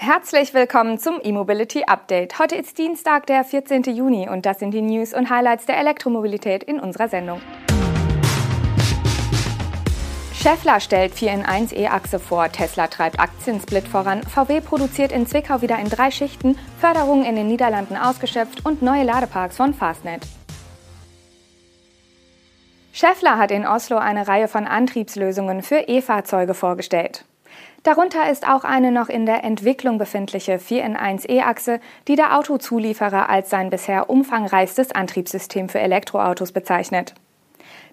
Herzlich willkommen zum E-Mobility Update. Heute ist Dienstag, der 14. Juni und das sind die News und Highlights der Elektromobilität in unserer Sendung. Schaeffler stellt 4 in 1 E-Achse vor, Tesla treibt Aktiensplit voran, VW produziert in Zwickau wieder in drei Schichten, Förderung in den Niederlanden ausgeschöpft und neue Ladeparks von Fastnet. Schaeffler hat in Oslo eine Reihe von Antriebslösungen für E-Fahrzeuge vorgestellt. Darunter ist auch eine noch in der Entwicklung befindliche 4 in 1 E-Achse, die der Autozulieferer als sein bisher umfangreichstes Antriebssystem für Elektroautos bezeichnet.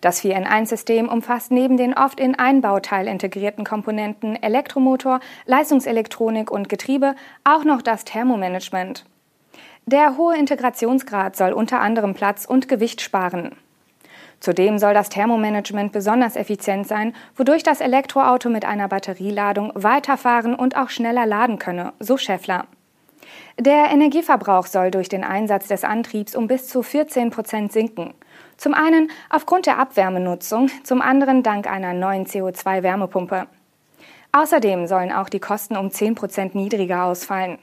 Das 4 in 1 System umfasst neben den oft in ein Bauteil integrierten Komponenten Elektromotor, Leistungselektronik und Getriebe auch noch das Thermomanagement. Der hohe Integrationsgrad soll unter anderem Platz und Gewicht sparen. Zudem soll das Thermomanagement besonders effizient sein, wodurch das Elektroauto mit einer Batterieladung weiterfahren und auch schneller laden könne, so Scheffler. Der Energieverbrauch soll durch den Einsatz des Antriebs um bis zu 14 Prozent sinken. Zum einen aufgrund der Abwärmenutzung, zum anderen dank einer neuen CO2-Wärmepumpe. Außerdem sollen auch die Kosten um 10 Prozent niedriger ausfallen.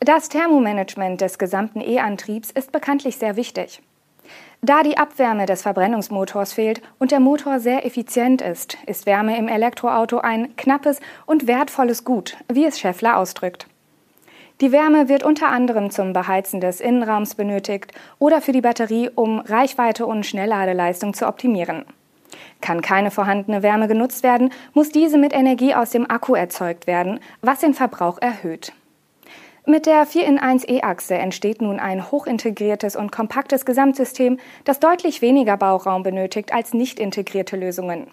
Das Thermomanagement des gesamten E-Antriebs ist bekanntlich sehr wichtig. Da die Abwärme des Verbrennungsmotors fehlt und der Motor sehr effizient ist, ist Wärme im Elektroauto ein knappes und wertvolles Gut, wie es Scheffler ausdrückt. Die Wärme wird unter anderem zum Beheizen des Innenraums benötigt oder für die Batterie, um Reichweite und Schnellladeleistung zu optimieren. Kann keine vorhandene Wärme genutzt werden, muss diese mit Energie aus dem Akku erzeugt werden, was den Verbrauch erhöht. Mit der 4 in 1 E-Achse entsteht nun ein hochintegriertes und kompaktes Gesamtsystem, das deutlich weniger Bauraum benötigt als nicht integrierte Lösungen.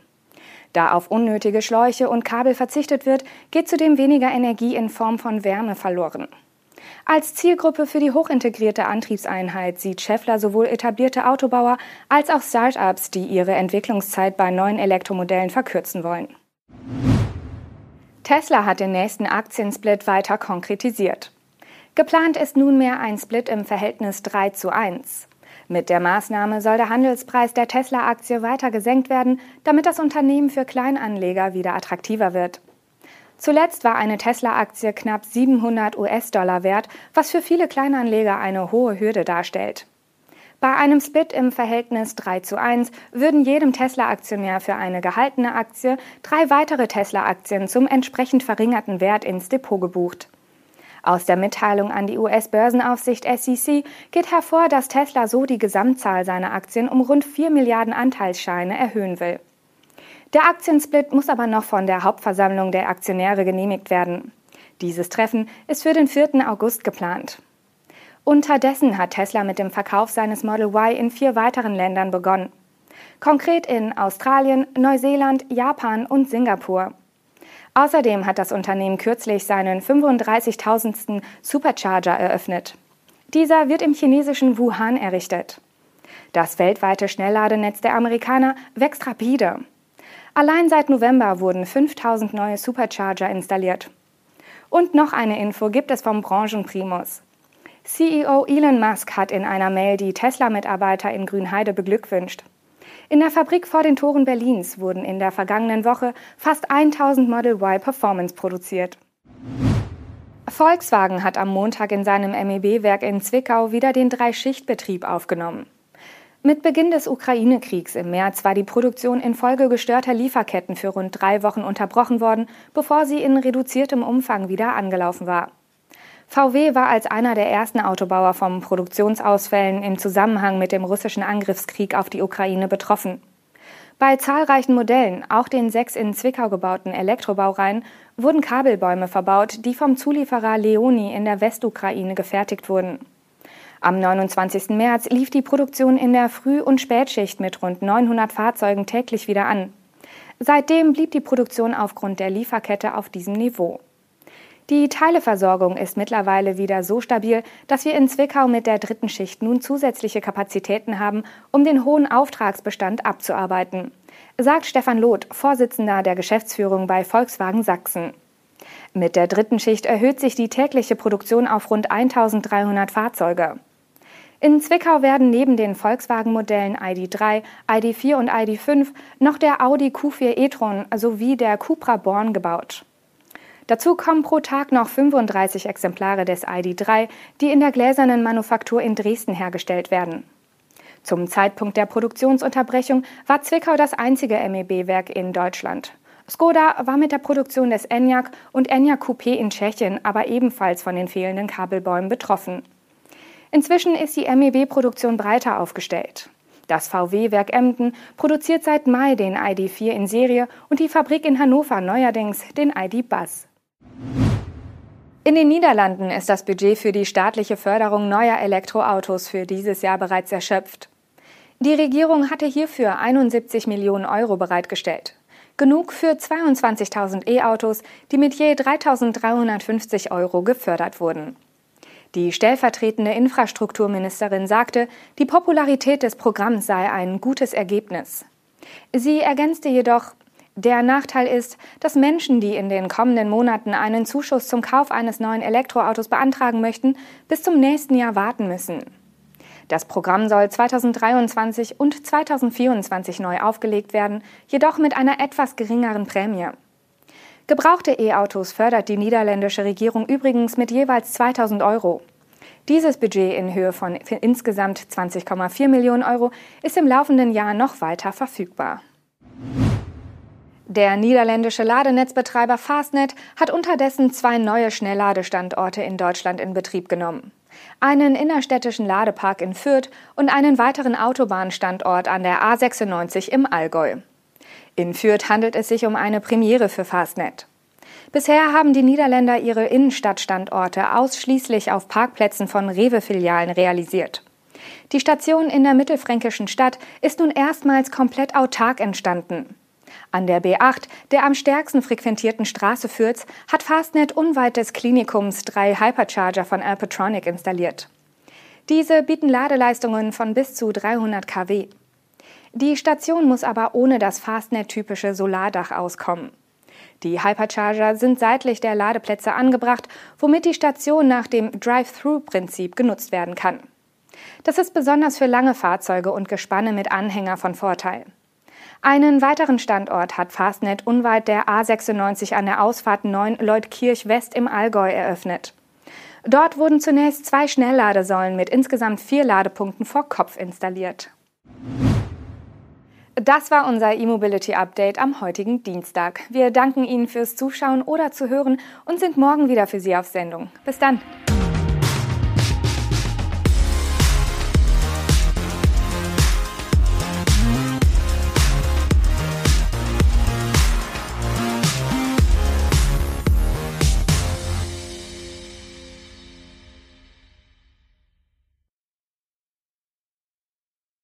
Da auf unnötige Schläuche und Kabel verzichtet wird, geht zudem weniger Energie in Form von Wärme verloren. Als Zielgruppe für die hochintegrierte Antriebseinheit sieht Scheffler sowohl etablierte Autobauer als auch Start-ups, die ihre Entwicklungszeit bei neuen Elektromodellen verkürzen wollen. Tesla hat den nächsten Aktiensplit weiter konkretisiert. Geplant ist nunmehr ein Split im Verhältnis 3 zu 1. Mit der Maßnahme soll der Handelspreis der Tesla-Aktie weiter gesenkt werden, damit das Unternehmen für Kleinanleger wieder attraktiver wird. Zuletzt war eine Tesla-Aktie knapp 700 US-Dollar wert, was für viele Kleinanleger eine hohe Hürde darstellt. Bei einem Split im Verhältnis 3 zu 1 würden jedem Tesla-Aktionär für eine gehaltene Aktie drei weitere Tesla-Aktien zum entsprechend verringerten Wert ins Depot gebucht. Aus der Mitteilung an die US-Börsenaufsicht SEC geht hervor, dass Tesla so die Gesamtzahl seiner Aktien um rund 4 Milliarden Anteilsscheine erhöhen will. Der Aktiensplit muss aber noch von der Hauptversammlung der Aktionäre genehmigt werden. Dieses Treffen ist für den 4. August geplant. Unterdessen hat Tesla mit dem Verkauf seines Model Y in vier weiteren Ländern begonnen. Konkret in Australien, Neuseeland, Japan und Singapur. Außerdem hat das Unternehmen kürzlich seinen 35.000. Supercharger eröffnet. Dieser wird im chinesischen Wuhan errichtet. Das weltweite Schnellladenetz der Amerikaner wächst rapide. Allein seit November wurden 5000 neue Supercharger installiert. Und noch eine Info gibt es vom Branchenprimus. CEO Elon Musk hat in einer Mail die Tesla-Mitarbeiter in Grünheide beglückwünscht. In der Fabrik vor den Toren Berlins wurden in der vergangenen Woche fast 1000 Model Y Performance produziert. Volkswagen hat am Montag in seinem MEB-Werk in Zwickau wieder den Drei-Schicht-Betrieb aufgenommen. Mit Beginn des Ukraine-Kriegs im März war die Produktion infolge gestörter Lieferketten für rund drei Wochen unterbrochen worden, bevor sie in reduziertem Umfang wieder angelaufen war. VW war als einer der ersten Autobauer von Produktionsausfällen im Zusammenhang mit dem russischen Angriffskrieg auf die Ukraine betroffen. Bei zahlreichen Modellen, auch den sechs in Zwickau gebauten Elektrobaureihen, wurden Kabelbäume verbaut, die vom Zulieferer Leoni in der Westukraine gefertigt wurden. Am 29. März lief die Produktion in der Früh- und Spätschicht mit rund 900 Fahrzeugen täglich wieder an. Seitdem blieb die Produktion aufgrund der Lieferkette auf diesem Niveau. Die Teileversorgung ist mittlerweile wieder so stabil, dass wir in Zwickau mit der dritten Schicht nun zusätzliche Kapazitäten haben, um den hohen Auftragsbestand abzuarbeiten, sagt Stefan Loth, Vorsitzender der Geschäftsführung bei Volkswagen Sachsen. Mit der dritten Schicht erhöht sich die tägliche Produktion auf rund 1300 Fahrzeuge. In Zwickau werden neben den Volkswagen-Modellen ID3, ID4 und ID5 noch der Audi Q4 e-tron sowie der Cupra Born gebaut. Dazu kommen pro Tag noch 35 Exemplare des ID3, die in der gläsernen Manufaktur in Dresden hergestellt werden. Zum Zeitpunkt der Produktionsunterbrechung war Zwickau das einzige MEB-Werk in Deutschland. Skoda war mit der Produktion des Enyaq und Enyaq Coupé in Tschechien aber ebenfalls von den fehlenden Kabelbäumen betroffen. Inzwischen ist die MEB-Produktion breiter aufgestellt. Das VW-Werk Emden produziert seit Mai den ID4 in Serie und die Fabrik in Hannover neuerdings den ID Buzz. In den Niederlanden ist das Budget für die staatliche Förderung neuer Elektroautos für dieses Jahr bereits erschöpft. Die Regierung hatte hierfür 71 Millionen Euro bereitgestellt. Genug für 22.000 E-Autos, die mit je 3.350 Euro gefördert wurden. Die stellvertretende Infrastrukturministerin sagte, die Popularität des Programms sei ein gutes Ergebnis. Sie ergänzte jedoch, der Nachteil ist, dass Menschen, die in den kommenden Monaten einen Zuschuss zum Kauf eines neuen Elektroautos beantragen möchten, bis zum nächsten Jahr warten müssen. Das Programm soll 2023 und 2024 neu aufgelegt werden, jedoch mit einer etwas geringeren Prämie. Gebrauchte E-Autos fördert die niederländische Regierung übrigens mit jeweils 2000 Euro. Dieses Budget in Höhe von insgesamt 20,4 Millionen Euro ist im laufenden Jahr noch weiter verfügbar. Der niederländische Ladenetzbetreiber Fastnet hat unterdessen zwei neue Schnellladestandorte in Deutschland in Betrieb genommen einen innerstädtischen Ladepark in Fürth und einen weiteren Autobahnstandort an der A96 im Allgäu. In Fürth handelt es sich um eine Premiere für Fastnet. Bisher haben die Niederländer ihre Innenstadtstandorte ausschließlich auf Parkplätzen von Rewe-Filialen realisiert. Die Station in der mittelfränkischen Stadt ist nun erstmals komplett autark entstanden. An der B8, der am stärksten frequentierten Straße Fürth, hat Fastnet unweit des Klinikums drei Hypercharger von Alpatronic installiert. Diese bieten Ladeleistungen von bis zu 300 kW. Die Station muss aber ohne das Fastnet-typische Solardach auskommen. Die Hypercharger sind seitlich der Ladeplätze angebracht, womit die Station nach dem Drive-Through-Prinzip genutzt werden kann. Das ist besonders für lange Fahrzeuge und Gespanne mit Anhänger von Vorteil. Einen weiteren Standort hat Fastnet unweit der A96 an der Ausfahrt 9 Leutkirch West im Allgäu eröffnet. Dort wurden zunächst zwei Schnellladesäulen mit insgesamt vier Ladepunkten vor Kopf installiert. Das war unser E-Mobility Update am heutigen Dienstag. Wir danken Ihnen fürs Zuschauen oder Zuhören und sind morgen wieder für Sie auf Sendung. Bis dann.